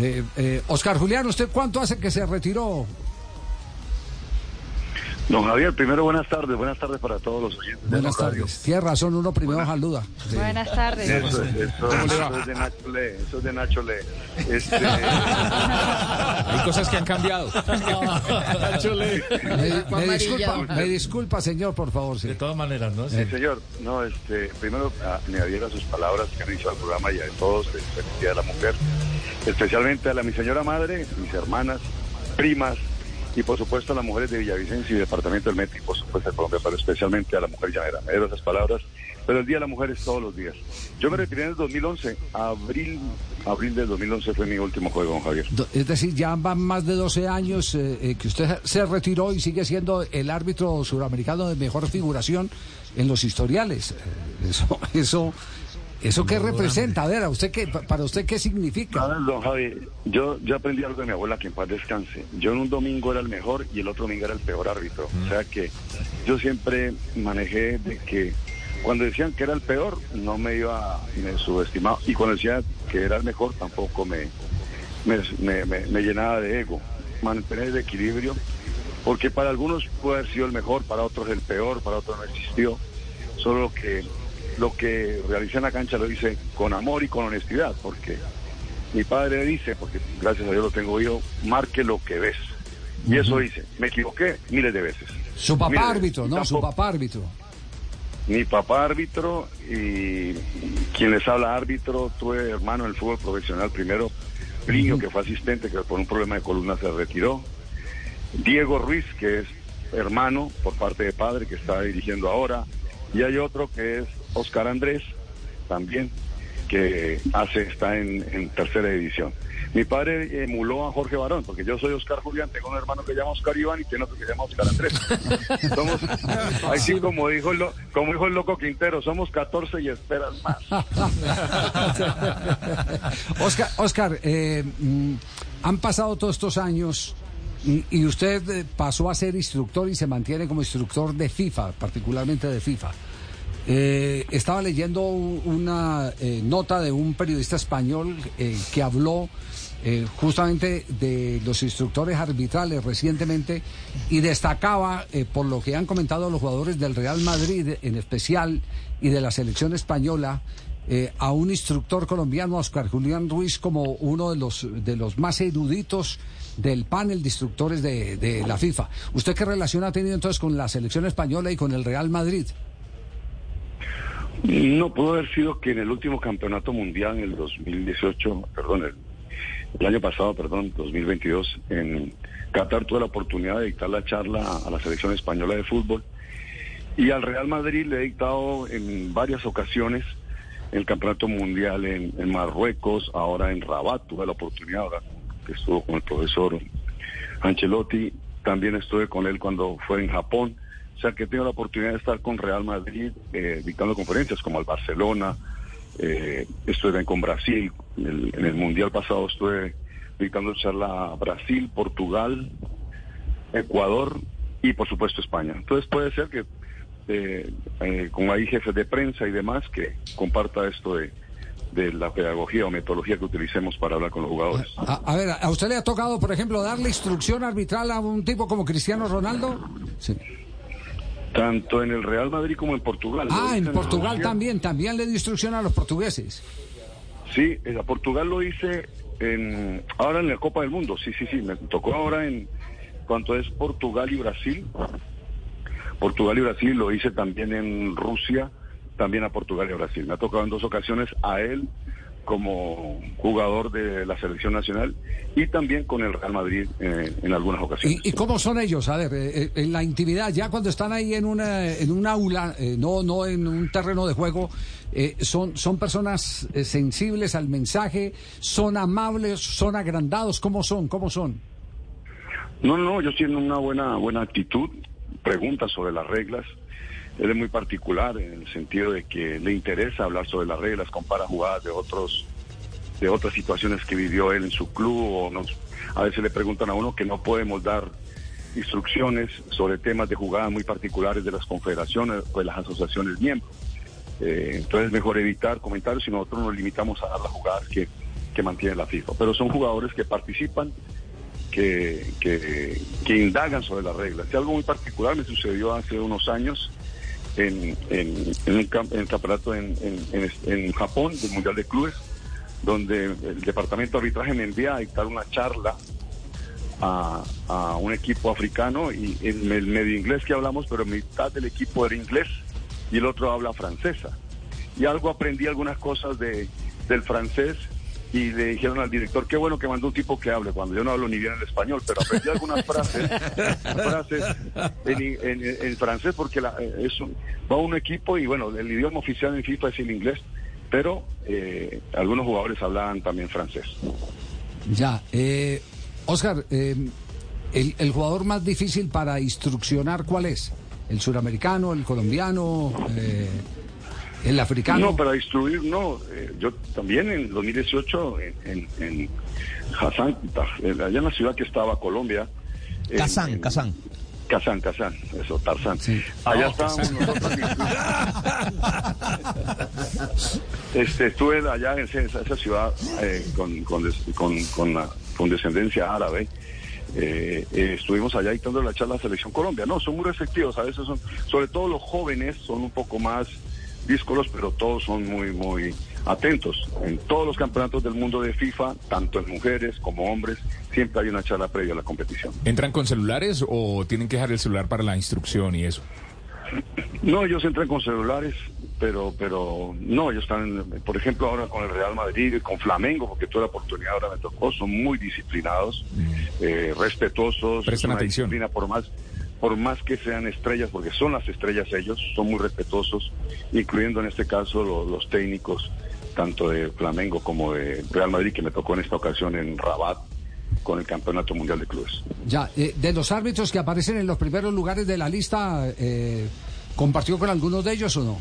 Eh, eh, Oscar Julián, ¿usted cuánto hace que se retiró? Don Javier, primero buenas tardes, buenas tardes para todos los oyentes. Buenas de tardes. Tiene razón, uno primero saluda. Sí. Buenas tardes. Eso, es- eso, eso es de Nacho Le, eso es de Nacho Le. Este, Hay cosas que han cambiado. Me, me disculpa, me disculpa, señor, por favor. Sí. De todas maneras, ¿no? sí, señor, no, este, primero me adhiero a sus palabras que han dicho al programa y a todos, de feliz Día de la Mujer, especialmente a la, mi señora madre, mis hermanas, primas, y por supuesto a las mujeres de Villavicencio y Departamento del Meta y por supuesto a Colombia, pero especialmente a la mujer llanera. Me adhiero a esas palabras, pero el Día de la Mujer es todos los días. Yo me retiré en el 2011, abril, abril del 2011 fue mi último juego, don Javier. Es decir, ya van más de 12 años eh, eh, que usted se retiró y sigue siendo el árbitro suramericano de mejor figuración en los historiales. Eh, Eso, eso, eso qué representa, a ver, a usted qué, pa- para usted qué significa. A ver, don Javi, yo, yo aprendí algo de mi abuela, que en paz descanse. Yo en un domingo era el mejor y el otro domingo era el peor árbitro. O sea que yo siempre manejé de que cuando decían que era el peor, no me iba, me subestimaba. Y cuando decían que era el mejor, tampoco me, me, me- me- me llenaba de ego. Mantener el equilibrio, porque para algunos puede haber sido el mejor, para otros el peor, para otros no existió. Solo que lo que realicé en la cancha lo hice con amor y con honestidad, porque mi padre dice, porque gracias a Dios lo tengo yo, marque lo que ves. Y eso hice. Me equivoqué miles de veces. Su papá Miles árbitro, no, su papá árbitro. Mi papá árbitro y quien les habla árbitro, tuve hermano en el fútbol profesional primero, Pliño, que fue asistente, que por un problema de columna se retiró. Diego Ruiz, que es hermano por parte de padre, que está dirigiendo ahora. Y hay otro que es Oscar Andrés, también, que hace, está en, en tercera división. Mi padre emuló a Jorge Barón, porque yo soy Oscar Julián, tengo un hermano que se llama Oscar Iván y tiene otro que se llama Oscar Andrés. Somos, así como dijo, el como dijo el loco Quintero, somos 14 y esperan más. Oscar, Oscar eh, mm, han pasado todos estos años y, y usted eh, pasó a ser instructor y se mantiene como instructor de FIFA, particularmente de FIFA. Eh, estaba leyendo una eh, nota de un periodista español eh, que habló eh, justamente de los instructores arbitrales recientemente y destacaba, por lo que han comentado los jugadores del Real Madrid en especial y de la selección española, a un instructor colombiano, Oscar Julián Ruiz, como uno de los, de los más eruditos del panel de instructores de, de la FIFA. ¿Usted qué relación ha tenido entonces con la selección española y con el Real Madrid? No pudo haber sido que en el último campeonato mundial, en el 2018, perdón, el, año pasado, perdón, 2022, en Qatar tuve la oportunidad de dictar la charla a la selección española de fútbol y al Real Madrid le he dictado en varias ocasiones el campeonato mundial en, en Marruecos, ahora en Rabat, tuve la oportunidad, ahora que estuvo con el profesor Ancelotti, también estuve con él cuando fue en Japón. O sea que he tenido la oportunidad de estar con Real Madrid eh, dictando conferencias como al Barcelona, eh, estuve con Brasil, en el, Mundial pasado estuve dictando charla a Brasil, Portugal, Ecuador y por supuesto España. Entonces puede ser que eh, eh, hay jefes de prensa y demás que comparta esto de, de la pedagogía o metodología que utilicemos para hablar con los jugadores. A, a ver, ¿a usted le ha tocado, por ejemplo, darle instrucción arbitral a un tipo como Cristiano Ronaldo? Sí. Tanto en el Real Madrid como en Portugal. Ah, en Portugal también, también le dio instrucción a los portugueses. Sí, en Portugal lo hice en, ahora en la Copa del Mundo. Sí, sí, sí. Me tocó ahora en cuanto es Portugal y Brasil. Portugal y Brasil lo hice también en Rusia, también a Portugal y a Brasil. Me ha tocado en dos ocasiones a él como jugador de la selección nacional y también con el Real Madrid eh, en algunas ocasiones. ¿Y, y cómo son ellos? A ver, eh, eh, en la intimidad, ya cuando están ahí en una en un aula, eh, no no en un terreno de juego, son son personas sensibles al mensaje, son amables, son agrandados, ¿cómo son? ¿Cómo son? No, no, ellos tienen una buena, buena actitud, preguntas sobre las reglas. Él es muy particular en el sentido de que le interesa hablar sobre las reglas, compara jugadas de otros, de otras situaciones que vivió él en su club, o nos, a veces le preguntan a uno que no podemos dar instrucciones sobre temas de jugadas muy particulares de las confederaciones o de las asociaciones miembros. Eh, entonces es mejor evitar comentarios y nosotros nos limitamos a dar las jugadas que, que mantiene la FIFA. Pero son jugadores que participan, que, que, que indagan sobre las reglas. Y algo muy particular me sucedió hace unos años en, en, en un camp- en el campeonato en Japón, del Mundial de Clubes, donde el departamento de arbitraje me envía a dictar una charla a, a un equipo africano y en el medio inglés que hablamos, pero mitad del equipo era inglés y el otro habla francesa. Y algo aprendí algunas cosas de, del francés y le dijeron al director, qué bueno que mandó un tipo que hable, cuando yo no hablo ni bien el español, pero aprendí algunas frases, frases en, en- en francés porque la, eh, es un- va un equipo y bueno, el idioma oficial en FIFA es el inglés, pero eh, algunos jugadores hablaban también francés. Ya, eh, Oscar, eh, el, el jugador más difícil para instruccionar, ¿cuál es? ¿El suramericano, el colombiano, eh, el africano? No, para instruir, no. Eh, yo también en 2018 en, en, en Hassan, en- allá en la ciudad que estaba Colombia. Kazán, en- Kazán. Kazán, Kazán, eso, Tarzán. Sí. Allá No, estábamos nosotros. este, estuve allá en esa, esa ciudad eh, con, con, des- con, con, la- con descendencia árabe. Eh, eh, estuvimos allá dictando la charla a la Selección Colombia. No, son muy receptivos, a veces son, sobre todo los jóvenes son un poco más díscolos, pero todos son muy, muy atentos. En todos los campeonatos del mundo de FIFA, tanto en mujeres como hombres, siempre hay una charla previa a la competición. ¿Entran con celulares o tienen que dejar el celular para la instrucción y eso? No, ellos entran con celulares, pero pero no, ellos están, por ejemplo, ahora con el Real Madrid, con Flamengo, porque toda la oportunidad ahora me tocó, son muy disciplinados, eh, respetuosos, Prestan atención. disciplina por más por más que sean estrellas, porque son las estrellas ellos, son muy respetuosos, incluyendo en este caso lo- los técnicos, tanto de Flamengo como de Real Madrid, que me tocó en esta ocasión en Rabat con el Campeonato Mundial de Clubes. Ya, eh, de los árbitros que aparecen en los primeros lugares de la lista, eh, ¿compartió con algunos de ellos o no?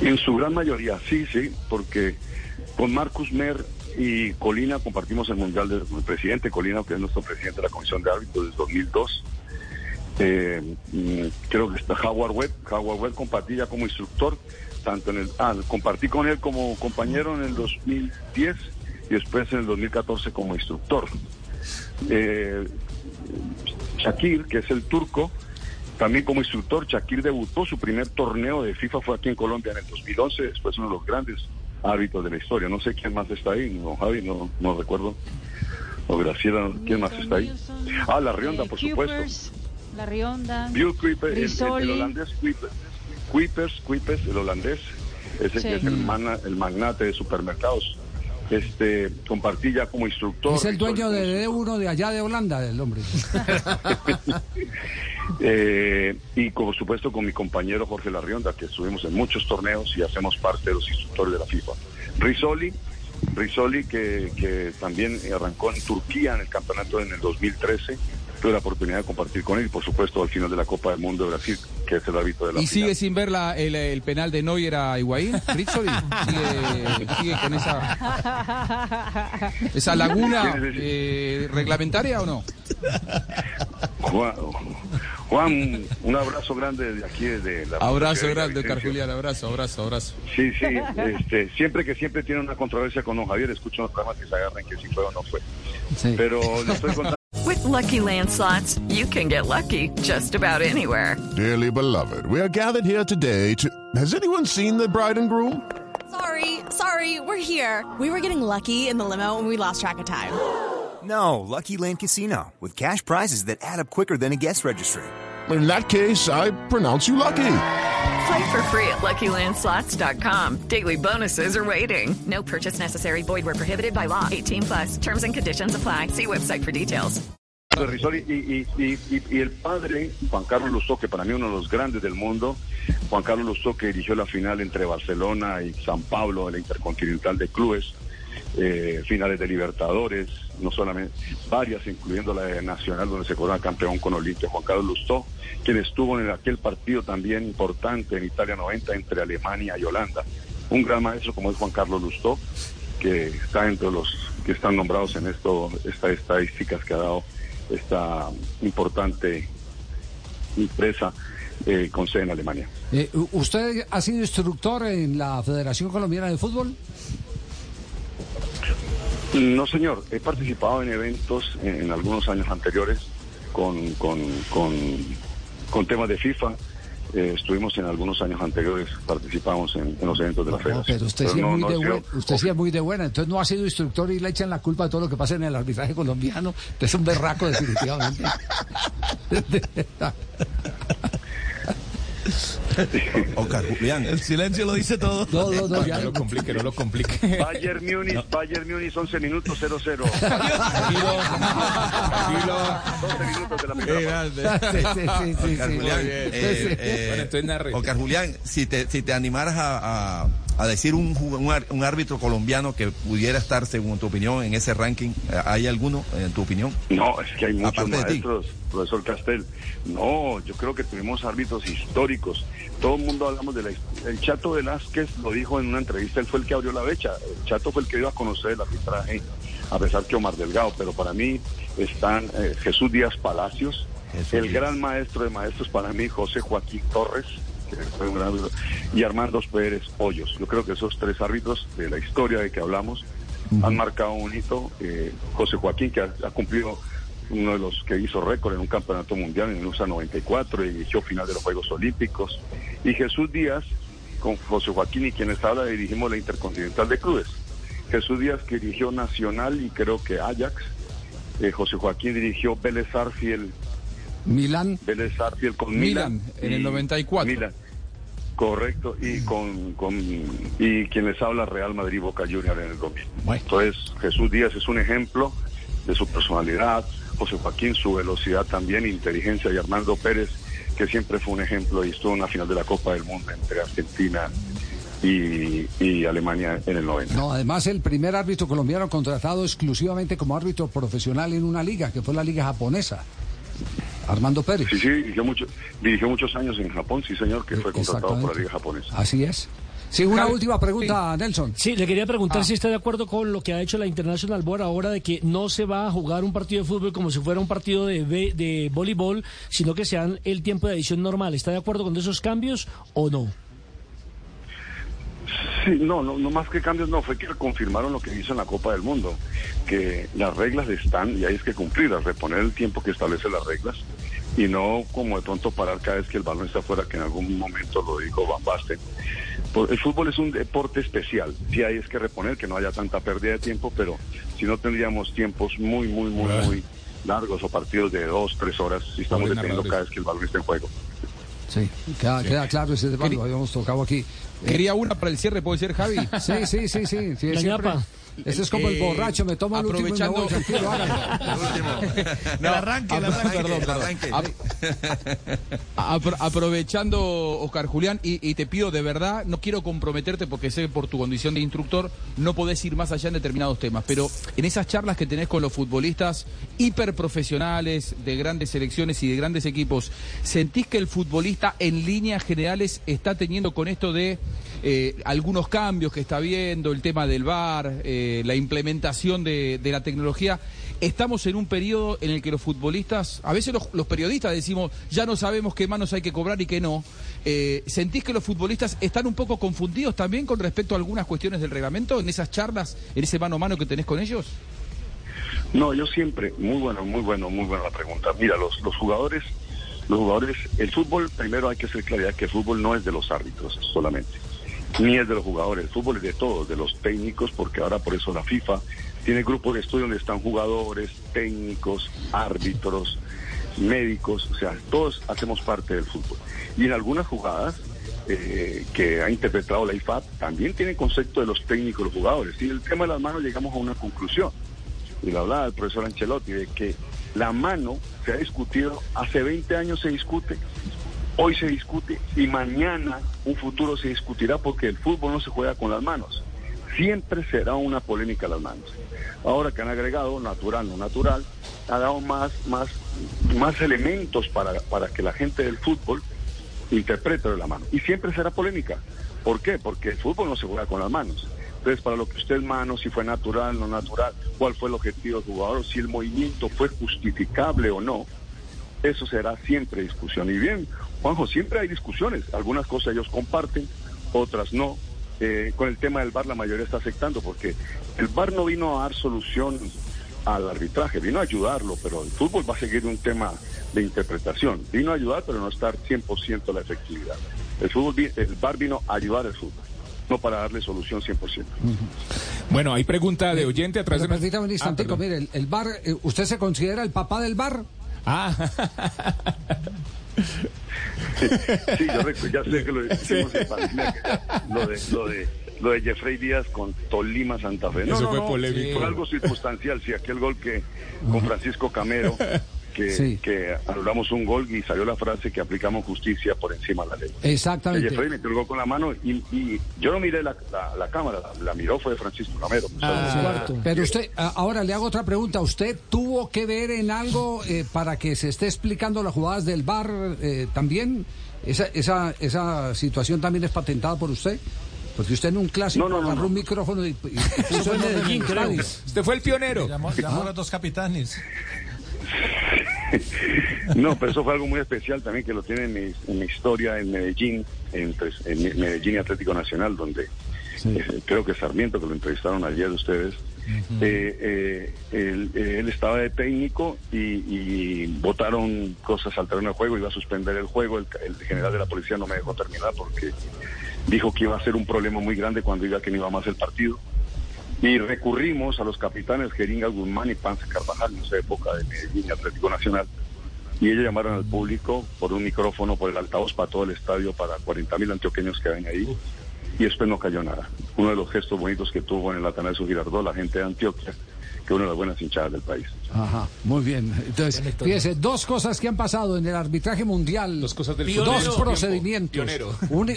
En su gran mayoría, sí, sí, porque con Marcus Mer y Colina compartimos el Mundial del el presidente Colina, que es nuestro presidente de la Comisión de Árbitros desde 2002. Eh, mm, creo que está Howard Webb. Howard Webb compartí ya como instructor, tanto en el... Ah, compartí con él como compañero en el 2010 y después en el 2014 como instructor. Eh, Shakir, que es el turco, también como instructor, Shakir debutó su primer torneo de FIFA, fue aquí en Colombia en el 2011, después uno de los grandes árbitros de la historia. No sé quién más está ahí, no, Javi, no, no recuerdo. O Graciela, ¿quién más está ahí? Ah, la Rionda, por supuesto. La Rionda. Bill Kuipers, el, el- holandés Kuipers, Kuipers, Kuipers, el holandés, ese Sí. que es el, mana- el magnate de supermercados. Este, compartí ya como instructor. Es el dueño de como D1 de allá de Holanda, el hombre. Eh, y por supuesto con mi compañero Jorge Larrionda, que estuvimos en muchos torneos y hacemos parte de los instructores de la FIFA. Risoli, Risoli que, que también arrancó en Turquía en el campeonato en el 2013. Tuve la oportunidad de compartir con él y por supuesto al final de la Copa del Mundo de Brasil, que es el árbitro de la ¿Y final. sigue sin ver la- el, el penal de Neuer a Higuaín, Rizzoli? ¿Sigue, sigue con esa, esa laguna eh, reglamentaria o no? Juan, Juan, un abrazo grande desde aquí, desde la Abrazo Fundación grande. Carjulián, abrazo, abrazo, abrazo. Sí, sí, este, siempre que siempre tiene una controversia con don Javier, escucho unos programas que se agarran que si fue o no fue. Sí. Pero le estoy contando. With Lucky Land slots, you can get lucky just about anywhere. Dearly beloved, we are gathered here today to. Has anyone seen the bride and groom? Sorry, sorry, we're here. We were getting lucky in the limo and we lost track of time. No, Lucky Land Casino, with cash prizes that add up quicker than a guest registry. In that case, I pronounce you lucky. Play for free at LuckyLandSlots.com. Daily bonuses are waiting. No purchase necessary. Void where prohibited by law. 18 plus. Terms and conditions apply. See website for details. Risoli y, y, y, y- y el padre, Juan Carlos Lustó, que para mí uno de los grandes del mundo, Juan Carlos Lustó, que dirigió la final entre Barcelona y San Pablo de la Intercontinental de Clubes, eh, finales de Libertadores, no solamente varias, incluyendo la de Nacional, donde se corona campeón con Olimpia, Juan Carlos Lustó, quien estuvo en aquel partido también importante en Italia 90 entre Alemania y Holanda. Un gran maestro como es Juan Carlos Lustó, que está entre los que están nombrados en esto, estas estadísticas que ha dado esta importante empresa eh, con sede en Alemania. Eh, ¿Usted ha sido instructor en la Federación Colombiana de Fútbol? No, señor. He participado en eventos en, en algunos años anteriores con, con, con, con temas de FIFA. Eh, estuvimos en algunos años anteriores, participamos en, en los eventos de la No, Federación. pero usted, Pero sí, es muy no de buen- usted sí es muy de buena, entonces no ha sido instructor y le echan la culpa de todo lo que pasa en el arbitraje colombiano. Usted es un berraco definitivamente. Oscar Julián. El silencio lo dice todo. No, no, no, ya. No lo complique, no lo complique. Bayern Múnich, Bayern Múnich, 11 minutos 0-0. Tranquilo. 12 minutos de la primera Qué parte. grande. Sí, sí, sí, sí, Oscar sí. Julián, bien. eh, eh, Bueno. Oscar Julián, si te, si te animaras a, a- a decir un, un, un árbitro colombiano que pudiera estar, según tu opinión, en ese ranking, ¿hay alguno, en tu opinión? No, es que hay muchos Aparte maestros, profesor Castel. No, yo creo que tuvimos árbitros históricos. Todo el mundo hablamos de la hist- El Chato Velázquez lo dijo en una entrevista, él fue el que abrió la brecha. El Chato fue el que iba a conocer el arbitraje, a pesar que Omar Delgado. Pero para mí están eh, Jesús Díaz Palacios, Jesús el Díaz. gran maestro de maestros para mí, José Joaquín Torres, que fue un gran árbitro, y Armando Pérez Hoyos. Yo creo que esos tres árbitros de la historia de que hablamos han marcado un hito. Eh, José Joaquín, que ha, ha cumplido uno de los que hizo récord en un campeonato mundial en el USA 94 y dirigió final de los Juegos Olímpicos. Y Jesús Díaz, con José Joaquín y quienes habla, dirigimos la Intercontinental de Clubes. Jesús Díaz que dirigió Nacional y creo que Ajax. Eh, José Joaquín dirigió Vélez Arfiel, Milán. Vélez Arfiel con Milan, Milan. en el y- 94. Milan. Correcto, y con, con y quien les habla Real Madrid Boca Junior en el 2000. Entonces, Jesús Díaz es un ejemplo de su personalidad, José Joaquín su velocidad también, inteligencia y Armando Pérez, que siempre fue un ejemplo y estuvo en la final de la Copa del Mundo entre Argentina y, y Alemania en el 90. No, además el primer árbitro colombiano contratado exclusivamente como árbitro profesional en una liga, que fue la liga japonesa. Armando Pérez. Sí, sí, dirigió, mucho, dirigió muchos años en Japón, sí señor, que fue contratado por la Liga Japonesa. Así es. Sí, una Javi, última pregunta, Nelson. Sí, le quería preguntar Ah. si está de acuerdo con lo que ha hecho la International Board ahora de que no se va a jugar un partido de fútbol como si fuera un partido de, de voleibol, sino que sean el tiempo de edición normal. ¿Está de acuerdo con esos cambios o no? Sí, no, no, no más que cambios, no, fue que confirmaron lo que hizo en la Copa del Mundo, que las reglas están y hay que cumplirlas, reponer el tiempo que establece las reglas y no como de pronto parar cada vez que el balón está fuera, que en algún momento lo dijo Van Basten. Por- El fútbol es un deporte especial, sí hay es que reponer, que no haya tanta pérdida de tiempo, pero si no tendríamos tiempos muy, muy, muy, muy largos o partidos de dos, tres horas, si estamos deteniendo cada vez que el balón está en juego. Sí, queda, Sí. queda claro ese tema, lo habíamos tocado aquí. Quería una para el cierre, ¿puede ser, Javi? Sí, sí, sí, sí. sí La siempre- ñapa. Ese es como el borracho, me tomo el último y me voy. No, arranque, el arranque, perdón, el perdón. arranque. Ap- apro- aprovechando, Oscar Julián, y, y te pido de verdad, no quiero comprometerte porque sé que por tu condición de instructor no podés ir más allá en determinados temas, pero en esas charlas que tenés con los futbolistas hiperprofesionales de grandes selecciones y de grandes equipos, ¿sentís que el futbolista en líneas generales está teniendo con esto de eh, algunos cambios que está viendo, el tema del VAR, eh, la implementación de, la tecnología? Estamos en un periodo en el que los futbolistas, a veces los, los periodistas decimos, ya no sabemos qué manos hay que cobrar y qué no. Eh, ¿Sentís que los futbolistas están un poco confundidos también con respecto a algunas cuestiones del reglamento en esas charlas, en ese mano a mano que tenés con ellos? No, yo siempre, muy bueno, muy bueno, muy buena la pregunta. Mira, los, los jugadores, los jugadores, el fútbol, primero hay que hacer claridad que el fútbol no es de los árbitros solamente, ni es de los jugadores, el fútbol es de todos, de los técnicos, porque ahora por eso la FIFA tiene grupos de estudio donde están jugadores, técnicos, árbitros, médicos, o sea, todos hacemos parte del fútbol. Y en algunas jugadas eh, que ha interpretado la IFAB también tiene concepto de los técnicos, los jugadores. Y el tema de las manos llegamos a una conclusión. Y lo hablaba el profesor Ancelotti, de que la mano se ha discutido, hace 20 años se discute, hoy se discute y mañana un futuro se discutirá porque el fútbol no se juega con las manos. Siempre será una polémica las manos. Ahora que han agregado natural, no natural, ha dado más, más, más elementos para, para que la gente del fútbol interprete de la mano. Y siempre será polémica. ¿Por qué? Porque el fútbol no se juega con las manos. Entonces, para lo que usted mano, si fue natural, no natural, cuál fue el objetivo del jugador, si el movimiento fue justificable o no, eso será siempre discusión. Y bien, Juanjo, siempre hay discusiones. Algunas cosas ellos comparten, otras no. Eh, con el tema del VAR la mayoría está aceptando porque el VAR no vino a dar solución al arbitraje, vino a ayudarlo, pero el fútbol va a seguir un tema de interpretación. Vino a ayudar, pero no estar 100% la efectividad. El fútbol, el VAR vino a ayudar al fútbol, no para darle solución 100%. Bueno, hay pregunta de oyente a través de... permítame un Ah, instantico, mire, el, el bar, eh, ¿usted se considera el papá del bar? Ah, Sí, yo recu- ya sé que lo dijimos en pandemia, que ya- lo de, lo de, lo de Jeffrey Díaz con Tolima Santa Fe. No, Eso no, fue no, polémico. Fue algo circunstancial, sí, aquel gol que con Francisco Camero, que, Sí. que anulamos un gol y salió la frase que aplicamos justicia por encima de la ley. Exactamente. Jeffrey metió el gol con la mano y, y yo no miré la, la, la cámara, la, la miró fue Francisco Camero. Ah, pero usted, a- ahora le hago otra pregunta. ¿Usted tuvo que ver en algo eh, para que se esté explicando las jugadas del bar eh, también? ¿Esa, esa, ¿Esa situación también es patentada por usted? Porque usted en un clásico No, no, no, agarró no. un micrófono y, y puso en Medellín, usted fue el pionero. Llamó, llamó a los dos capitanes. No, pero eso fue algo muy especial también que lo tiene en mi, en mi historia en Medellín, en, pues, en Medellín y Atlético Nacional, donde eh, creo que Sarmiento, que lo entrevistaron ayer ustedes, eh, eh, él, eh, él estaba de técnico y, votaron cosas al terreno de juego, iba a suspender el juego, el, el general de la policía no me dejó terminar porque dijo que iba a ser un problema muy grande cuando iba que no iba más el partido. Y recurrimos a los capitanes Jeringa Guzmán y Panza Carvajal en esa época de Medellín Atlético Nacional. Y ellos llamaron al público por un micrófono, por el altavoz para todo el estadio, para 40 mil antioqueños que ven ahí. Y después no cayó nada. Uno de los gestos bonitos que tuvo en el Atanasio Girardot, la gente de Antioquia, que es una de las buenas hinchadas del país. Ajá, muy bien. Entonces, fíjese, dos cosas que han pasado en el arbitraje mundial. Dos cosas del Dos fútbol. procedimientos. Pionero. Un,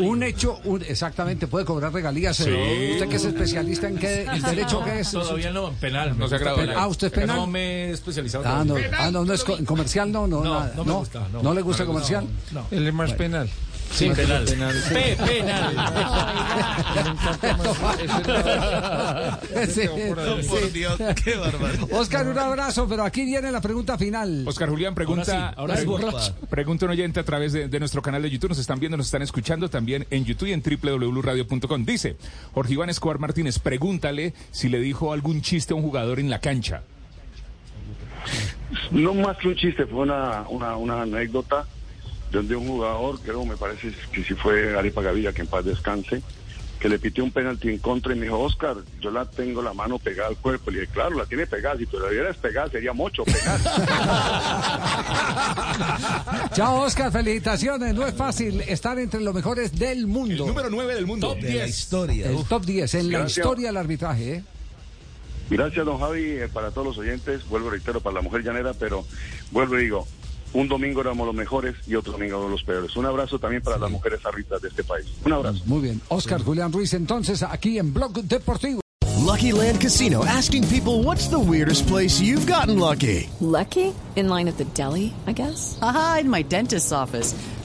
un- hecho, un- exactamente, puede cobrar regalías. Sí. Usted que es especialista en qué, el derecho que es. Todavía no, en penal. No se penal. Ah, ¿usted es penal? No me he especializado. Ah, no, ah, no, no es comercial, no, no, No, nada, no me gusta, no. le gusta comercial. No. Él es más penal. Sí, penal. Pe- penal. Sí, Por sí. Dios, qué barbaridad. Oscar, un abrazo, pero aquí viene la pregunta final. Oscar Julián pregunta, Ahora sí, ahora sí, pregunta- borracho. pregunta un oyente a través de, de nuestro canal de YouTube. Nos están viendo, nos están escuchando también en YouTube y en www.radio.com. Dice Jorge Iván Escobar Martínez, pregúntale si le dijo algún chiste a un jugador en la cancha. No más que un chiste, fue una, una, una anécdota donde un jugador, creo, me parece que si fue Arepa Gavilla, que en paz descanse, que le pitió un penalti en contra y me dijo, Oscar, yo la tengo la mano pegada al cuerpo. Le dije, claro, la tiene pegada, si te la dieras pegada sería mucho penal. Chao, Oscar, felicitaciones. No es fácil estar entre los mejores del mundo. número 9 del mundo. De la historia. El top 10 en la historia del arbitraje. ¿eh? Gracias, don Javi, eh, para todos los oyentes. Vuelvo reitero, para la mujer llanera, pero vuelvo y digo, un domingo éramos los mejores y otro domingo éramos los peores. Un abrazo también para las mujeres árbitras de este país. Un abrazo. Muy bien. Oscar Julián Ruiz, entonces, aquí en Blog Deportivo. Lucky Land Casino asking people what's the weirdest place you've gotten lucky? Lucky? In line at the deli, I guess? Aha, in my dentist's office.